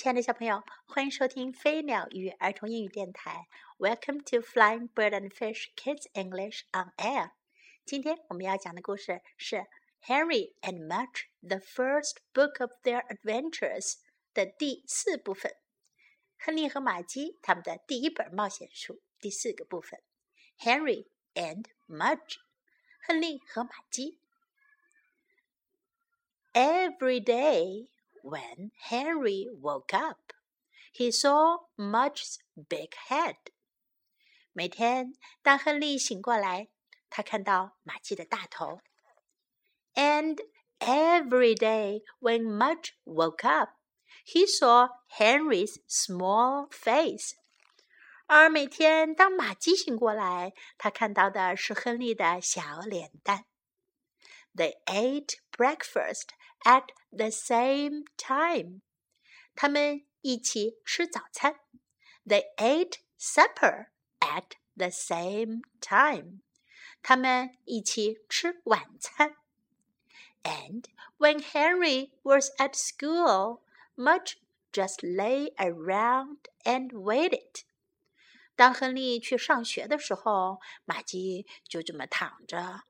亲爱的小朋友，欢迎收听飞鸟与儿童英语电台。Welcome to Flying Bird and Fish Kids English on Air。今天我们要讲的故事是《Henry and Mudge: The First Book of Their Adventures》的第四部分。亨利和玛姬他们的第一本冒险书第四个部分。Henry and Mudge，亨利和玛姬。Every day when Henry woke up, he saw Mudge's big head. 每天当亨利醒过来，他看到玛姬的大头。And every day when Mudge woke up, he saw Henry's small face. 而每天当玛姬醒过来，他看到的是亨利的小脸蛋。They ate breakfast at the same time. 他们一起吃早餐。They ate supper at the same time. 他们一起吃晚餐。And when Henry was at school, Mudge just lay around and waited. 当亨利去上学的时候，玛姬就这么躺着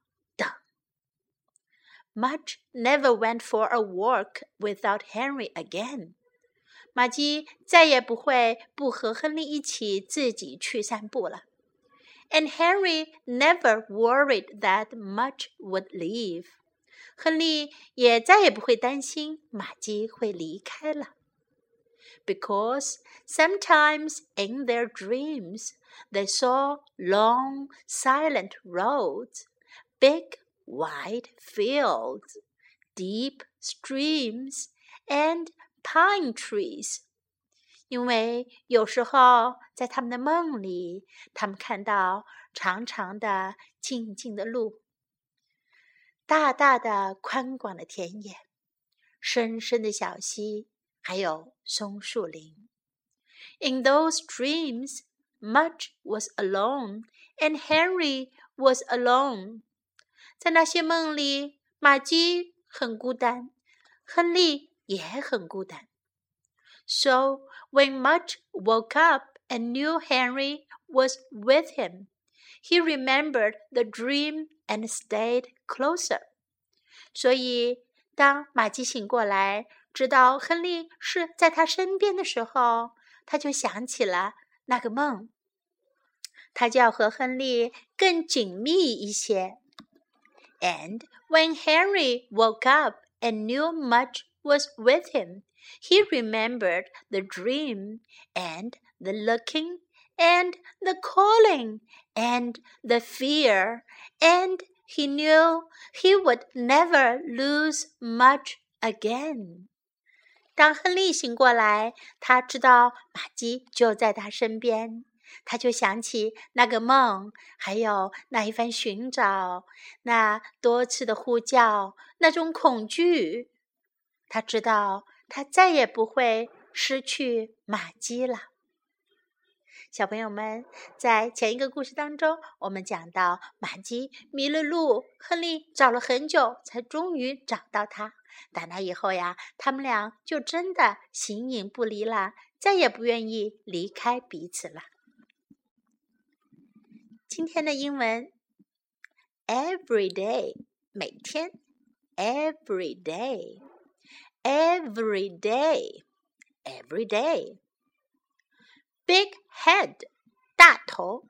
Mudge never went for a walk without Henry again. 玛姬再也不会不和亨利一起自己去散步了。And Henry never worried that Mudge would leave. 亨利也再也不会担心玛姬会离开了。Because sometimes in their dreams they saw long, silent roads, big wide fields, deep streams, and pine trees. 因为有时候在他们的梦里，他们看到长长的、静静的路，大大的、宽广的田野，深深的小溪，还有松树林。In those dreams, Mudge was alone, and Henry was alone. 在那些梦里，玛姬很孤单，亨利也很孤单。So when Mudge woke up and knew Henry was with him, he remembered the dream and stayed closer. 所以，当玛姬醒过来，知道亨利是在他身边的时候，他就想起了那个梦，他就要和亨利更紧密一些。And when Henry woke up and knew Mudge was with him, he remembered the dream and the looking and the calling and the fear, and he knew he would never lose Mudge again. 当亨利醒过来，他知道玛姬就在他身边。他就想起那个梦，还有那一番寻找，那多次的呼叫，那种恐惧。他知道他再也不会失去玛姬了。小朋友们，在前一个故事当中，我们讲到玛姬迷了路，亨利找了很久，才终于找到他。打那以后呀，他们俩就真的形影不离了，再也不愿意离开彼此了。今天的英文，every day 每天，every day，every day，every day，big head 大头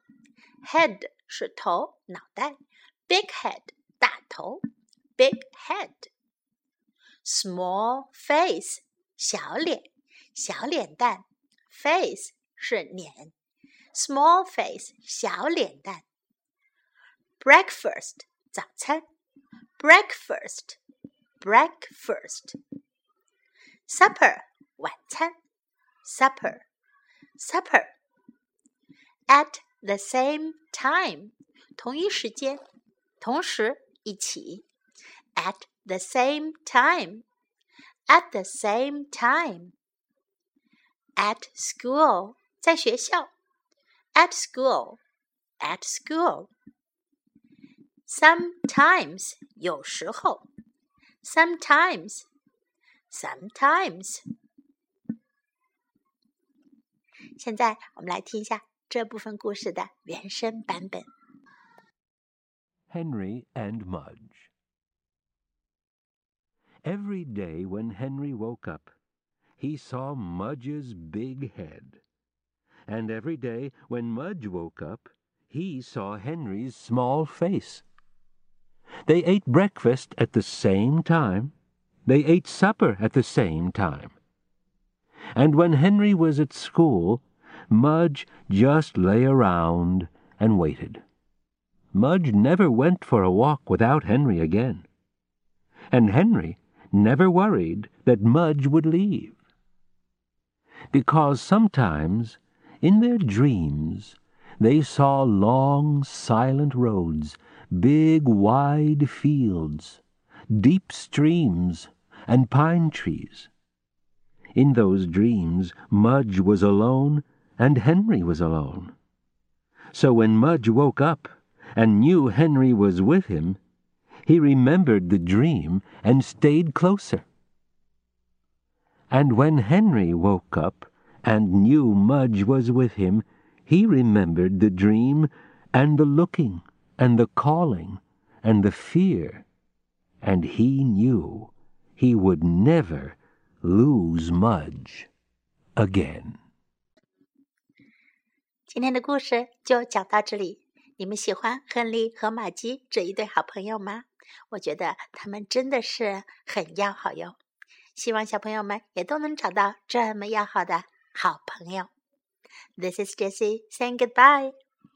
，head 是头脑袋，big head 大头，big head，small face 小脸小脸蛋，face 是脸。small face 小脸蛋，breakfast 早餐，breakfast breakfast supper 晚餐，supper supper at the same time 同一时间，同时一起，at the same time at the same time at school 在学校。 at school, at school. Sometimes 有时候，sometimes, sometimes. 现在我们来听一下这部分故事的原声版本。Henry and Mudge. Every day when Henry woke up, he saw Mudge's big head. And every day when Mudge woke up, he saw Henry's small face. They ate breakfast at the same time. They ate supper at the same time. And when Henry was at school, Mudge just lay around and waited. Mudge never went for a walk without Henry again. And Henry never worried that Mudge would leave. Because sometimes, in their dreams, they saw long, silent roads, big, wide fields, deep streams, and pine trees. In those dreams, Mudge was alone, and Henry was alone. So when Mudge woke up and knew Henry was with him, he remembered the dream and stayed closer. And when Henry woke up and knew Mudge was with him, he remembered the dream and the looking and the calling and the fear, and he knew he would never lose Mudge again. 今天的故事就讲到这里。你们喜欢亨利和玛姬这一对好朋友吗？我觉得他们真的是很要好哟。希望小朋友们也都能找到这么要好的 好朋友。This is Jessie saying goodbye.